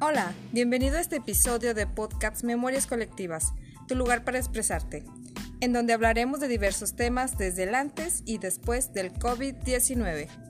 Hola, bienvenido a este episodio de Podcast Memorias Colectivas, tu lugar para expresarte, en donde hablaremos de diversos temas desde el antes y después del COVID-19.